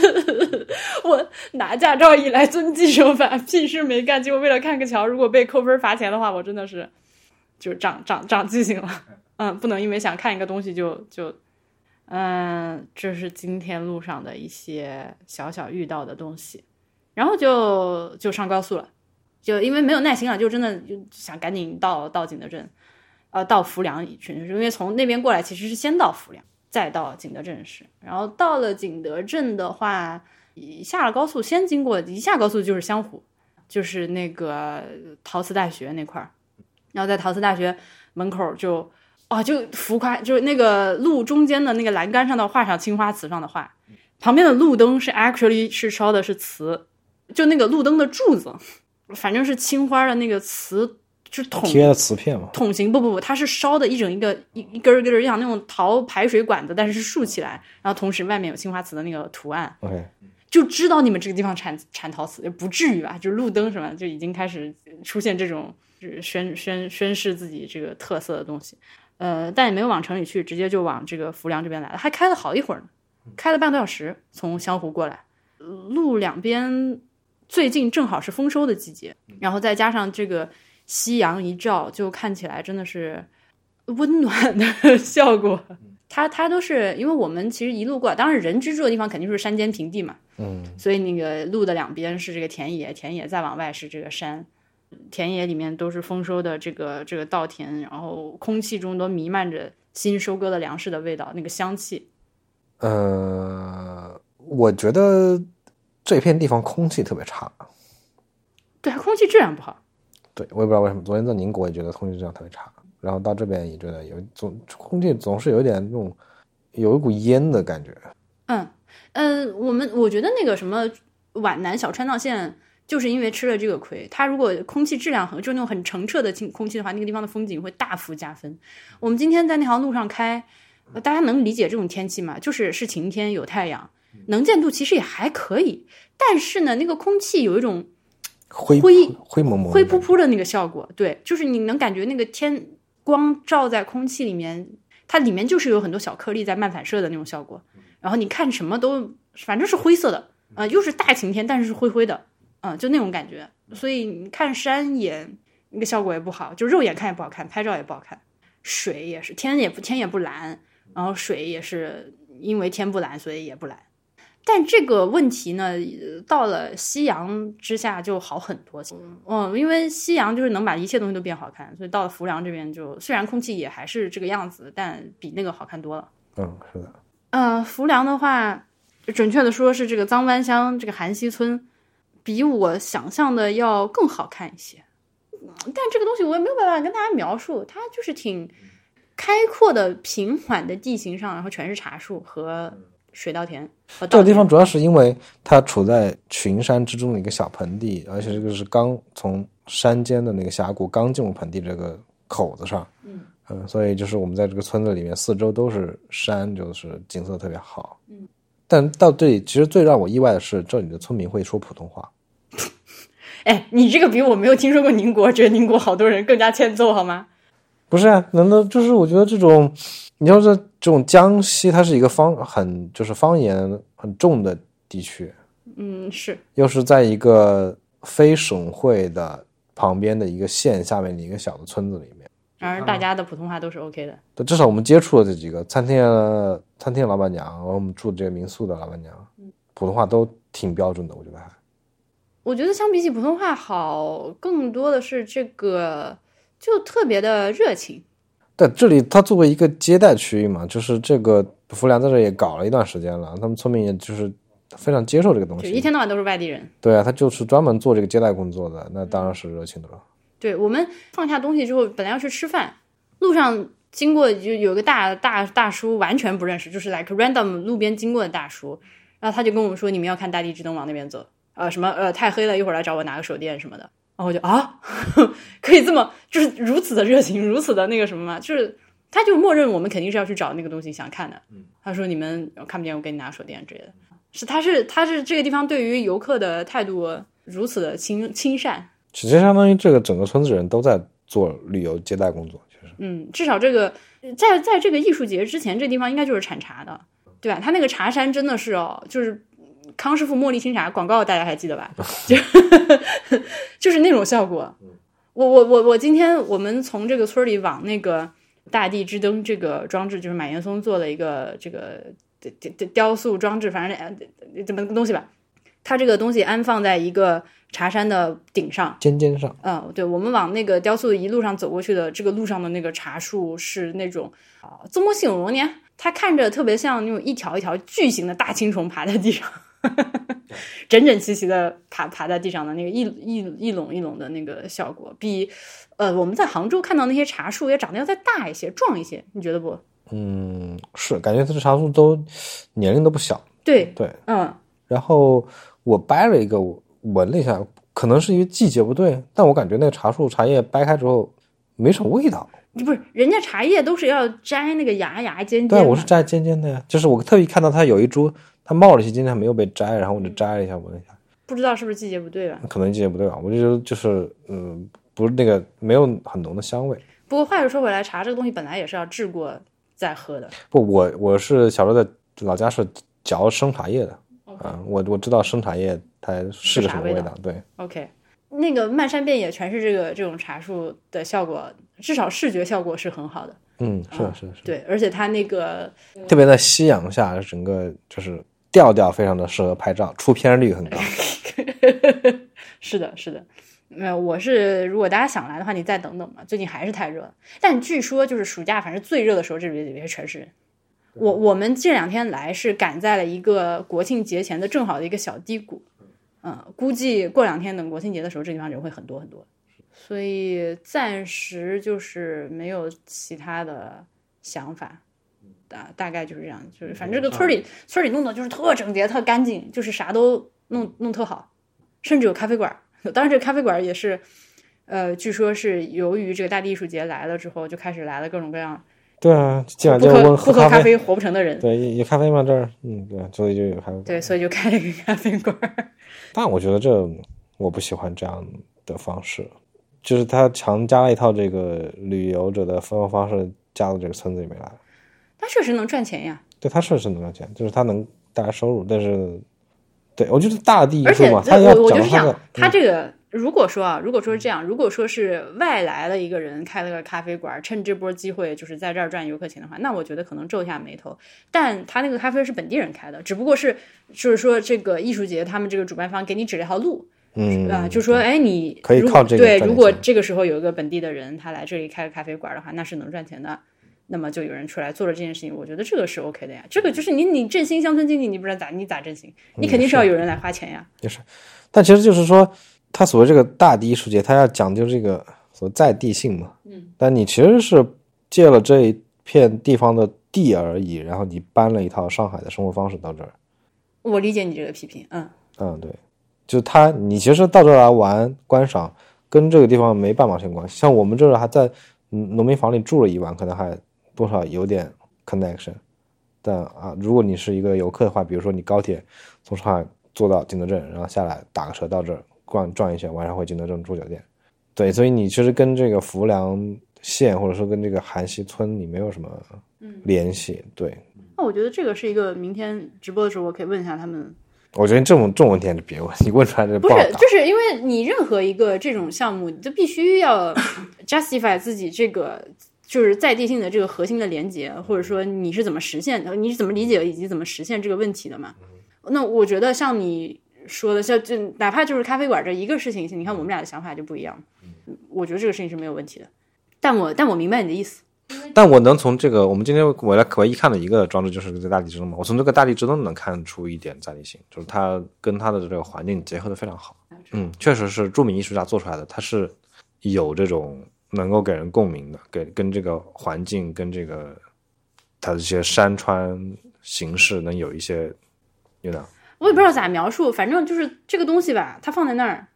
[SPEAKER 1] 我拿驾照以来遵纪守法，屁事没干，结果为了看个桥，如果被扣分罚钱的话，我真的是就长长长记性了。嗯，不能因为想看一个东西就就嗯，这是今天路上的一些小小遇到的东西，然后就就上高速了，就因为没有耐心了，就真的就想赶紧到到景德镇，呃，到浮梁去，因为从那边过来其实是先到浮梁。再到景德镇市，然后到了景德镇的话，下了高速，先经过一下高速就是湘湖，就是那个陶瓷大学那块儿，然后在陶瓷大学门口就，哦，就浮夸，就是那个路中间的那个栏杆上的画上青花瓷上的画，旁边的路灯是 actually 是烧的是瓷，就那个路灯的柱子，反正是青花的那个瓷，就是桶
[SPEAKER 2] 贴的瓷片嘛，
[SPEAKER 1] 桶形，不不不，它是烧的一整一个一一根儿一根儿，像那种陶排水管子，但是是竖起来，然后同时外面有青花瓷的那个图案
[SPEAKER 2] ，OK，
[SPEAKER 1] 就知道你们这个地方产产陶瓷，不至于吧？就是路灯什么，就已经开始出现这种就是宣宣宣示自己这个特色的东西。呃，但也没有往城里去，直接就往这个浮梁这边来了，还开了好一会儿呢，开了半个多小时，从湘湖过来。呃路两边最近正好是丰收的季节，然后再加上这个夕阳一照，就看起来真的是温暖的 效果。它它都是因为我们其实一路过来，当然人居住的地方肯定是山间平地嘛，
[SPEAKER 2] 嗯，
[SPEAKER 1] 所以那个路的两边是这个田野，田野再往外是这个山，田野里面都是丰收的这个这个稻田，然后空气中都弥漫着新收割的粮食的味道，那个香气。
[SPEAKER 2] 呃，我觉得这片地方空气特别差，
[SPEAKER 1] 对，空气质量不好。
[SPEAKER 2] 对我也不知道为什么，昨天在宁国也觉得空气质量特别差，然后到这边也觉得有总空气总是有点那种有一股烟的感觉，
[SPEAKER 1] 嗯，呃，我们我觉得那个什么皖南小川藏线，就是因为吃了这个亏。它如果空气质量很，就那种很澄澈的清空气的话，那个地方的风景会大幅加分。我们今天在那条路上开，大家能理解这种天气吗？就是是晴天有太阳，能见度其实也还可以，但是呢，那个空气有一种
[SPEAKER 2] 灰
[SPEAKER 1] 灰
[SPEAKER 2] 灰蒙蒙
[SPEAKER 1] 灰扑扑的那个效果，对，就是你能感觉那个天光照在空气里面，它里面就是有很多小颗粒在漫反射的那种效果。然后你看什么都反正是灰色的，啊、又是大晴天，但是是灰灰的，啊、就那种感觉。所以你看山也那个效果也不好，就肉眼看也不好看，拍照也不好看。水也是天也不天也不蓝，然后水也是因为天不蓝，所以也不蓝。但这个问题呢，呃到了夕阳之下就好很多。嗯，因为夕阳就是能把一切东西都变好看，所以到了浮梁这边就虽然空气也还是这个样子，但比那个好看多了。
[SPEAKER 2] 嗯，是的，
[SPEAKER 1] 呃，浮梁的话，准确的说是这个脏湾乡这个韩溪村，比我想象的要更好看一些。嗯但这个东西我也没有办法跟大家描述，它就是挺开阔的、平缓的地形上，然后全是茶树和水稻田
[SPEAKER 2] 这个地方主要是因为它处在群山之中的一个小盆地，而且这个是刚从山间的那个峡谷刚进入盆地这个口子上，嗯。所以就是我们在这个村子里面四周都是山，就是景色特别好，嗯，但到这里其实最让我意外的是，这里的村民会说普通话，
[SPEAKER 1] 哎，你这个比我没有听说过宁国，觉得宁国好多人更加欠揍好吗？
[SPEAKER 2] 不是啊？难道就是我觉得这种，你要是这种江西，它是一个方很就是方言很重的地区，
[SPEAKER 1] 嗯，是，
[SPEAKER 2] 又是在一个非省会的旁边的一个县下面的一个小的村子里面。
[SPEAKER 1] 然而大家的普通话都是 OK 的。
[SPEAKER 2] 对，至少我们接触的这几个餐厅的餐厅的老板娘，然后我们住的这个民宿的老板娘，普通话都挺标准的，我觉得还。
[SPEAKER 1] 我觉得相比起普通话好，更多的是这个就特别的热情。
[SPEAKER 2] 对这里它作为一个接待区域嘛，就是这个福良在这也搞了一段时间了，他们村民也就是非常接受这个东
[SPEAKER 1] 就一。天到晚都是外地人。
[SPEAKER 2] 对啊，他就是专门做这个接待工作的，那当然是热情的了。
[SPEAKER 1] 对我们放下东西之后，本来要去吃饭，路上经过就有个大大大叔，完全不认识，就是 like random 路边经过的大叔，然后他就跟我们说，你们要看大地之灯往那边走，呃，什么呃太黑了，一会儿来找我拿个手电什么的。然后我就啊，可以这么就是如此的热情，如此的那个什么嘛，就是他就默认我们肯定是要去找那个东西想看的。他说你们看不见，我给你拿手电之类的。是他是他是这个地方对于游客的态度如此的亲亲善，
[SPEAKER 2] 其实相当于这个整个村子人都在做旅游接待工作，其实
[SPEAKER 1] 嗯，至少这个在在这个艺术节之前，这地方应该就是产茶的，对吧？他那个茶山真的是哦，就是康师傅茉莉清茶广告，大家还记得吧？就就是那种效果。我我我我今天我们从这个村里往那个大地之灯这个装置，就是马岩松做了一个这个雕雕雕塑装置，反正呃怎么个东西吧。它这个东西安放在一个茶山的顶上，
[SPEAKER 2] 尖尖上，
[SPEAKER 1] 嗯，对，我们往那个雕塑一路上走过去的，这个路上的那个茶树是那种啊，怎么形容呢？它看着特别像那种一条一条巨型的大青虫爬在地上，整整齐齐的爬爬在地上的那个一一一垄一垄的那个效果，比呃我们在杭州看到那些茶树也长得要再大一些、壮一些，你觉得不？
[SPEAKER 2] 嗯，是感觉这茶树都年龄都不小，
[SPEAKER 1] 对，
[SPEAKER 2] 对，
[SPEAKER 1] 嗯，
[SPEAKER 2] 然后我掰了一个，我闻了一下，可能是因为季节不对，但我感觉那个茶树茶叶掰开之后没什么味道。
[SPEAKER 1] 不是人家茶叶都是要摘那个芽芽尖尖
[SPEAKER 2] 对，我是摘尖尖的呀，就是我特意看到它有一株，它冒了一些今天，没有被摘，然后我就摘了一下，闻了一下，
[SPEAKER 1] 不知道是不是季节不对吧？
[SPEAKER 2] 可能季节不对吧，我就觉得就是嗯，不是那个没有很浓的香味。
[SPEAKER 1] 不过话又说回来，茶这个东西本来也是要制过再喝的。
[SPEAKER 2] 不，我我是小时候在老家是嚼生茶叶的，啊、我我知道生茶叶它是个什么味道，对
[SPEAKER 1] ，OK，那个漫山遍野全是这个这种茶树的效果，至少视觉效果是很好的。
[SPEAKER 2] 嗯，是的是的是的，
[SPEAKER 1] 对，而且它那个
[SPEAKER 2] 特别在夕阳下，整个就是调调非常的适合拍照，出片率很高。
[SPEAKER 1] 是的，是的。没有，我是如果大家想来的话，你再等等吧。最近还是太热了，但据说就是暑假，反正最热的时候，这里也是全是人。我我们这两天来是赶在了一个国庆节前的正好的一个小低谷，嗯，估计过两天等国庆节的时候，这地方人会很多很多。所以暂时就是没有其他的想法，大大概就是这样，就是反正这个村里村里弄的就是特整洁、特干净，就是啥都弄弄特好，甚至有咖啡馆。当然，这个咖啡馆也是，呃，据说是由于这个大地艺术节来了之后，就开始来了各种各样
[SPEAKER 2] 对啊，今晚
[SPEAKER 1] 不喝不喝咖啡活不成的人。
[SPEAKER 2] 对，有有咖啡吗？这儿，嗯，对，所以就有咖啡。
[SPEAKER 1] 对，所以就开了一个咖啡馆。
[SPEAKER 2] 但我觉得这我不喜欢这样的方式，就是他强加了一套这个旅游者的生活方式加到这个村子里面来。
[SPEAKER 1] 它确实能赚钱呀，
[SPEAKER 2] 对他确实能赚钱，就是他能带来收入，但是，对我就是大地艺
[SPEAKER 1] 而且
[SPEAKER 2] 他要
[SPEAKER 1] 我我就是这样
[SPEAKER 2] 讲他的，，
[SPEAKER 1] 他这个如果说啊，如果说是这样，如果说是外来的一个人开了个咖啡馆，趁这波机会就是在这儿赚游客钱的话，那我觉得可能皱一下眉头。但他那个咖啡是本地人开的，只不过是就是说这个艺术节他们这个主办方给你指了一条路，
[SPEAKER 2] 嗯
[SPEAKER 1] 啊，就说哎你
[SPEAKER 2] 可以
[SPEAKER 1] 如
[SPEAKER 2] 靠这个
[SPEAKER 1] 对，如果这个时候有一个本地的人他来这里开个咖啡馆的话，那是能赚钱的。那么就有人出来做了这件事情，我觉得这个是 OK 的呀。这个就是你你振兴乡村经济，你不知道咋你咋振兴？你肯定是要有人来花钱呀。
[SPEAKER 2] 但其实就是说，他所谓这个大地艺术节，他要讲究这个所在地性嘛。嗯。但你其实是借了这一片地方的地而已，然后你搬了一套上海的生活方式到这儿。
[SPEAKER 1] 我理解你这个批评，嗯，
[SPEAKER 2] 嗯，对，就他，你其实到这儿来玩观赏，跟这个地方没半毛钱关系。像我们这儿还在嗯农民房里住了一晚，可能还多少有点 connection。但啊，如果你是一个游客的话，比如说你高铁从上海坐到景德镇，然后下来打个车到这儿逛转一圈，晚上回景德镇住酒店。对，所以你其实跟这个浮梁县或者说跟这个韩溪村你没有什么联系。对，
[SPEAKER 1] 那我觉得这个是一个明天直播的时候我可以问一下他们，
[SPEAKER 2] 我觉得这种这种问题还是别问，你问出来这
[SPEAKER 1] 不是。就是因为你任何一个这种项目，你就必须要 justify 自己这个就是在地性的这个核心的连接，或者说你是怎么实现的，你是怎么理解以及怎么实现这个问题的嘛？那我觉得像你说的，像就哪怕就是咖啡馆这一个事情，你看我们俩的想法就不一样，我觉得这个事情是没有问题的。但我但我明白你的意思，
[SPEAKER 2] 但我能从这个，我们今天我来唯一看的一个装置就是这个大地之中嘛，我从这个大地之中能看出一点在地性，就是它跟它的这个环境结合的非常好。嗯，确实是著名艺术家做出来的，它是有这种能够给人共鸣的，给跟这个环境跟这个它的一些山川形式能有一些，有点
[SPEAKER 1] 我也不知道咋描述，反正就是这个东西吧，它放在那儿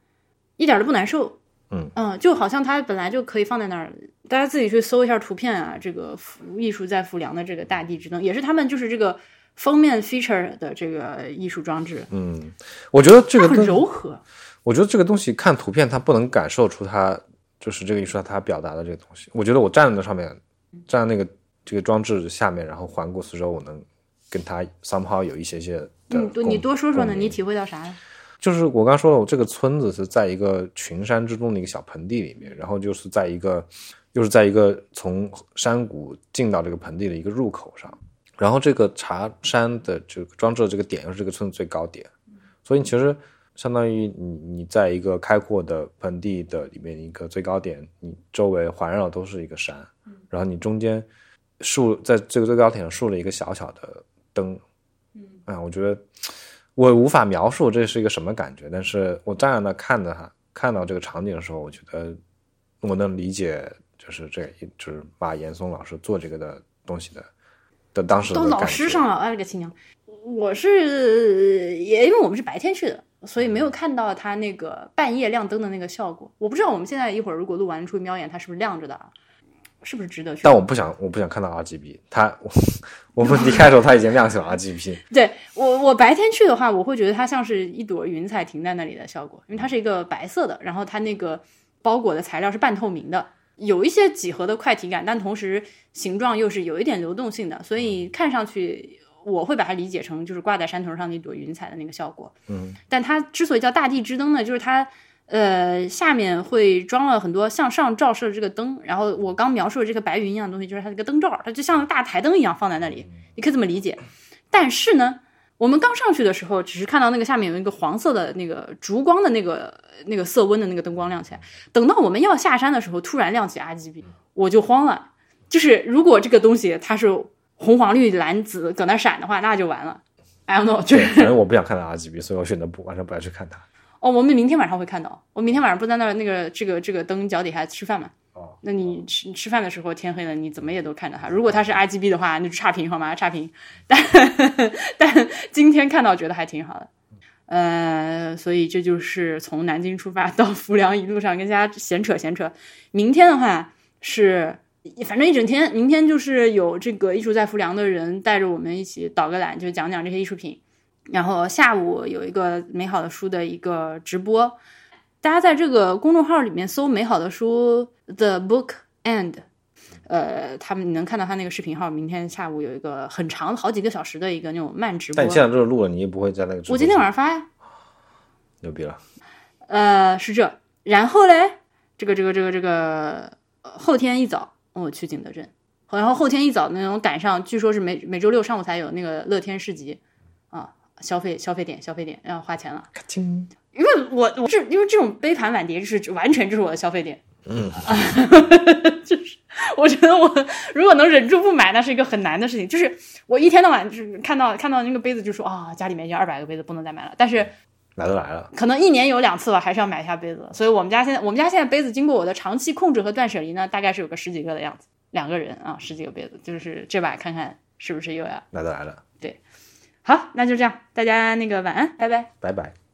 [SPEAKER 1] 一点都不难受。
[SPEAKER 2] 嗯嗯
[SPEAKER 1] 就好像它本来就可以放在那儿，大家自己去搜一下图片啊。这个浮艺术在浮梁的这个大地之灯，也是他们就是这个封面 feature 的这个艺术装置，
[SPEAKER 2] 嗯，我觉得这个
[SPEAKER 1] 很柔和。
[SPEAKER 2] 我觉得这个东西看图片，它不能感受出它就是这个艺术家他表达的这个东西。我觉得我站在那上面，站在那个这个装置下面，然后环顾四周，我能跟他 somehow 有一些些的
[SPEAKER 1] 你多你多说说呢？你体会到啥了？
[SPEAKER 2] 就是我刚刚说了，我这个村子是在一个群山之中的一个小盆地里面，然后就是在一个，又是在一个从山谷进到这个盆地的一个入口上，然后这个茶山的这个装置的这个点又是这个村子最高点，所以其实相当于你你在一个开阔的盆地的里面一个最高点，你周围环绕都是一个山，然后你中间竖在这个最高点上竖了一个小小的灯，嗯，啊，我觉得。我无法描述这是一个什么感觉，但是我站在那看着它，看到这个场景的时候，我觉得我能理解，就是这个，就是马岩松老师做这个的东西的的当时的
[SPEAKER 1] 都老师上了，哎了个亲娘！我是也因为我们是白天去的，所以没有看到它那个半夜亮灯的那个效果。我不知道我们现在一会儿如果录完出去瞄一眼，它是不是亮着的啊？是不是值得去？
[SPEAKER 3] 但我不想，我不想看到 RGB。它，我我们离开的时候，它已经亮起了 RGB。
[SPEAKER 1] 对我，我白天去的话，我会觉得它像是一朵云彩停在那里的效果，因为它是一个白色的，然后它那个包裹的材料是半透明的，有一些几何的快体感，但同时形状又是有一点流动性的，所以看上去我会把它理解成就是挂在山头上那朵云彩的那个效果。
[SPEAKER 3] 嗯，
[SPEAKER 1] 但它之所以叫大地之灯呢，就是它。呃，下面会装了很多向上照射的这个灯，然后我刚描述的这个白云一样的东西，就是它这个灯罩，它就像大台灯一样放在那里，你可以这么理解。但是呢，我们刚上去的时候，只是看到那个下面有一个黄色的那个烛光的那个那个色温的那个灯光亮起来。等到我们要下山的时候，突然亮起 RGB，我就慌了。就是如果这个东西它是红黄绿蓝紫搁那闪的话，那就完了。I don't know，就是
[SPEAKER 3] 反正我不想看到 RGB，所以我选择不晚上不要去看它。
[SPEAKER 1] 哦，我们明天晚上会看到。我明天晚上不在那儿那个这个这个灯脚底下吃饭嘛？
[SPEAKER 3] 哦，
[SPEAKER 1] 那你吃吃饭的时候天黑了，你怎么也都看着它。如果它是 RGB 的话，那就差评好吗？差评。但 但今天看到觉得还挺好的。呃，所以这就是从南京出发到浮梁一路上跟大家闲扯闲扯。明天的话是反正一整天，明天就是有这个艺术在浮梁的人带着我们一起导个览，就讲讲这些艺术品。然后下午有一个美好的书的一个直播，大家在这个公众号里面搜“美好的书 The Book and”，呃，他们你能看到他那个视频号。明天下午有一个很长好几个小时的一个那种慢直播。
[SPEAKER 3] 但你现在这是录了，你也不会在那个。
[SPEAKER 1] 我今天晚上发呀。
[SPEAKER 3] 牛逼了。
[SPEAKER 1] 呃，是这，然后嘞，这个这个这个这个后天一早我去景德镇，然后后天一早那种赶上，据说是每每周六上午才有那个乐天市集啊。消费消费点消费点要花钱了，因为我我这因为这种杯盘碗碟就是完全就是我的消费点，
[SPEAKER 3] 嗯，
[SPEAKER 1] 就是我觉得我如果能忍住不买，那是一个很难的事情。就是我一天到晚就是看到看到那个杯子就说啊，家里面已经二百个杯子不能再买了。但是
[SPEAKER 3] 来都来了，
[SPEAKER 1] 可能一年有两次吧，还是要买一下杯子。所以我们家现在我们家现在杯子经过我的长期控制和断舍离呢，大概是有个十几个的样子，两个人啊，十几个杯子，就是这把看看是不是又要
[SPEAKER 3] 来都来了。
[SPEAKER 1] 对好，那就这样，大家那个晚安，拜拜，
[SPEAKER 3] 拜拜。